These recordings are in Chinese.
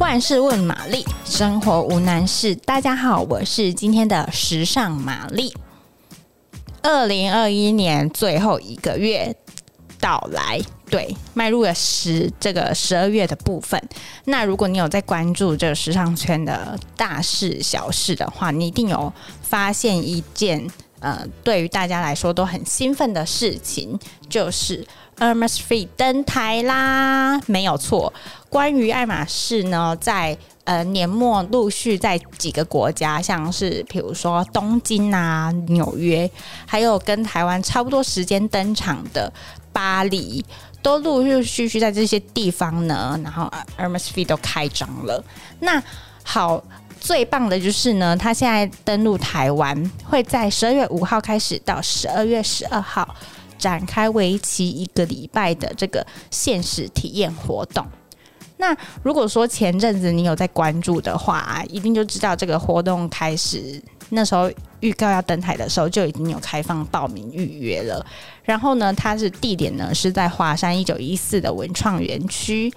万事问玛丽，生活无难事。大家好，我是今天的时尚玛丽。二零二一年最后一个月到来，对，迈入了十这个十二月的部分。那如果你有在关注这个时尚圈的大事小事的话，你一定有发现一件呃，对于大家来说都很兴奋的事情，就是 Hermes Free 登台啦，没有错。关于爱马仕呢，在呃年末陆续在几个国家，像是比如说东京啊、纽约，还有跟台湾差不多时间登场的巴黎，都陆陆续续在这些地方呢，然后 Hermès Fit 都开张了。那好，最棒的就是呢，他现在登陆台湾，会在十二月五号开始到十二月十二号展开为期一个礼拜的这个限时体验活动。那如果说前阵子你有在关注的话，一定就知道这个活动开始那时候预告要登台的时候就已经有开放报名预约了。然后呢，它是地点呢是在华山一九一四的文创园区。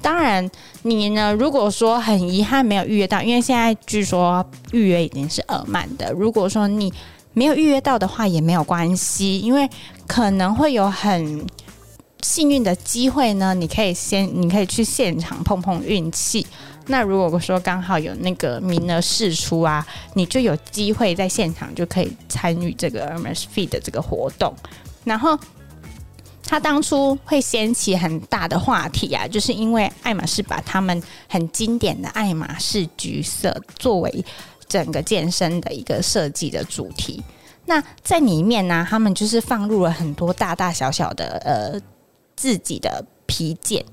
当然，你呢如果说很遗憾没有预约到，因为现在据说预约已经是额满的。如果说你没有预约到的话也没有关系，因为可能会有很。幸运的机会呢，你可以先，你可以去现场碰碰运气。那如果说刚好有那个名额释出啊，你就有机会在现场就可以参与这个 Hermès Fit 的这个活动。然后，他当初会掀起很大的话题啊，就是因为爱马仕把他们很经典的爱马仕橘色作为整个健身的一个设计的主题。那在里面呢，他们就是放入了很多大大小小的呃。自己的皮件，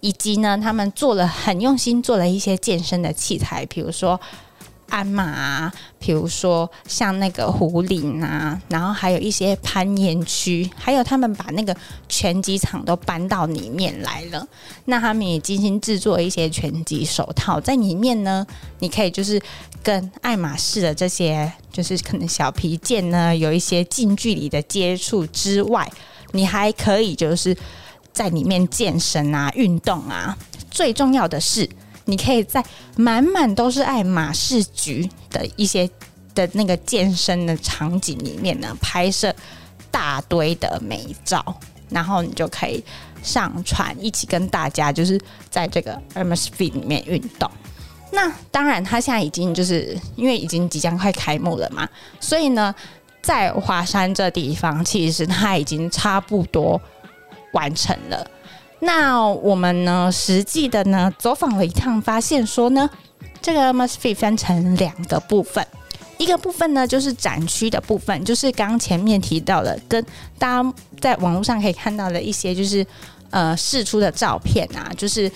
以及呢，他们做了很用心做了一些健身的器材，比如说鞍马啊，比如说像那个湖岭啊，然后还有一些攀岩区，还有他们把那个拳击场都搬到里面来了。那他们也精心制作一些拳击手套，在里面呢，你可以就是跟爱马仕的这些就是可能小皮件呢有一些近距离的接触之外，你还可以就是。在里面健身啊，运动啊，最重要的是，你可以在满满都是爱马仕橘的一些的那个健身的场景里面呢，拍摄大堆的美照，然后你就可以上传，一起跟大家就是在这个 Hermès Fit 里面运动。那当然，它现在已经就是因为已经即将快开幕了嘛，所以呢，在华山这地方，其实它已经差不多。完成了，那我们呢？实际的呢，走访了一趟，发现说呢，这个 must fit 分成两个部分，一个部分呢就是展区的部分，就是刚前面提到的，跟大家在网络上可以看到的一些，就是呃试出的照片啊，就是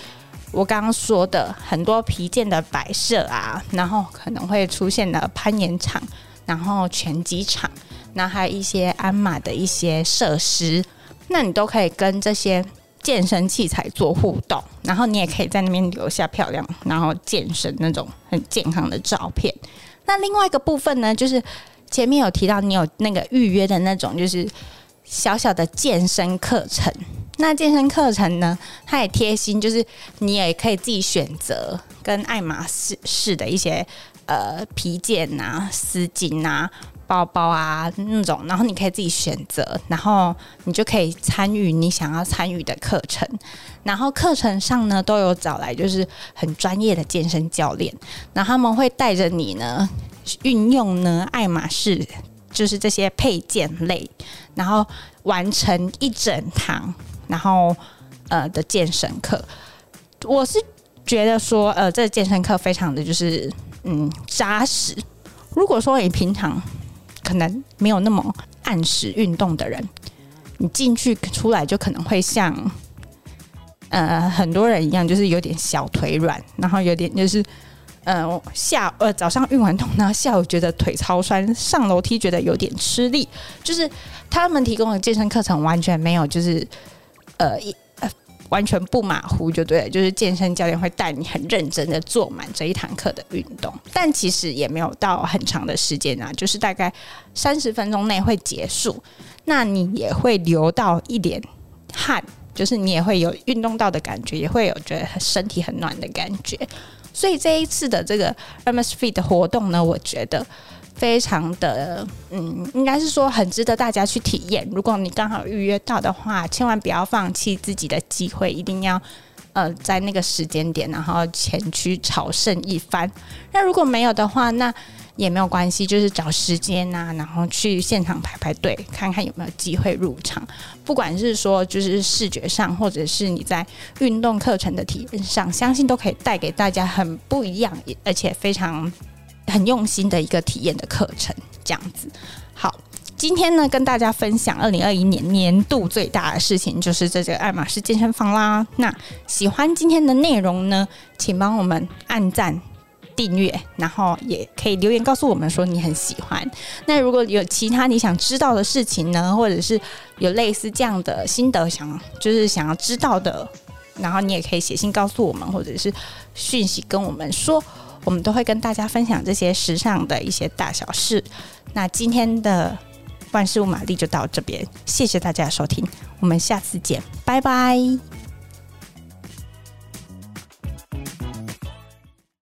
我刚刚说的很多皮件的摆设啊，然后可能会出现的攀岩场，然后拳击场，那还有一些鞍马的一些设施。那你都可以跟这些健身器材做互动，然后你也可以在那边留下漂亮，然后健身那种很健康的照片。那另外一个部分呢，就是前面有提到你有那个预约的那种，就是小小的健身课程。那健身课程呢，它也贴心，就是你也可以自己选择跟爱马仕的一些呃皮件呐、啊、丝巾、啊。包包啊那种，然后你可以自己选择，然后你就可以参与你想要参与的课程。然后课程上呢，都有找来就是很专业的健身教练，然后他们会带着你呢运用呢爱马仕就是这些配件类，然后完成一整堂然后呃的健身课。我是觉得说呃这健身课非常的就是嗯扎实。如果说你平常可能没有那么按时运动的人，你进去出来就可能会像呃很多人一样，就是有点小腿软，然后有点就是呃下呃早上运完动，然后下午觉得腿超酸，上楼梯觉得有点吃力，就是他们提供的健身课程完全没有就是呃一。完全不马虎就对了，就是健身教练会带你很认真的做满这一堂课的运动，但其实也没有到很长的时间啊，就是大概三十分钟内会结束。那你也会流到一点汗，就是你也会有运动到的感觉，也会有觉得身体很暖的感觉。所以这一次的这个 Hermes Fit 的活动呢，我觉得非常的，嗯，应该是说很值得大家去体验。如果你刚好预约到的话，千万不要放弃自己的机会，一定要。呃，在那个时间点，然后前去朝圣一番。那如果没有的话，那也没有关系，就是找时间呐、啊，然后去现场排排队，看看有没有机会入场。不管是说就是视觉上，或者是你在运动课程的体验上，相信都可以带给大家很不一样，而且非常很用心的一个体验的课程。这样子，好。今天呢，跟大家分享二零二一年年度最大的事情，就是这个爱马仕健身房啦。那喜欢今天的内容呢，请帮我们按赞、订阅，然后也可以留言告诉我们说你很喜欢。那如果有其他你想知道的事情呢，或者是有类似这样的心得想就是想要知道的，然后你也可以写信告诉我们，或者是讯息跟我们说，我们都会跟大家分享这些时尚的一些大小事。那今天的。万事屋玛丽就到这边，谢谢大家收听，我们下次见，拜拜。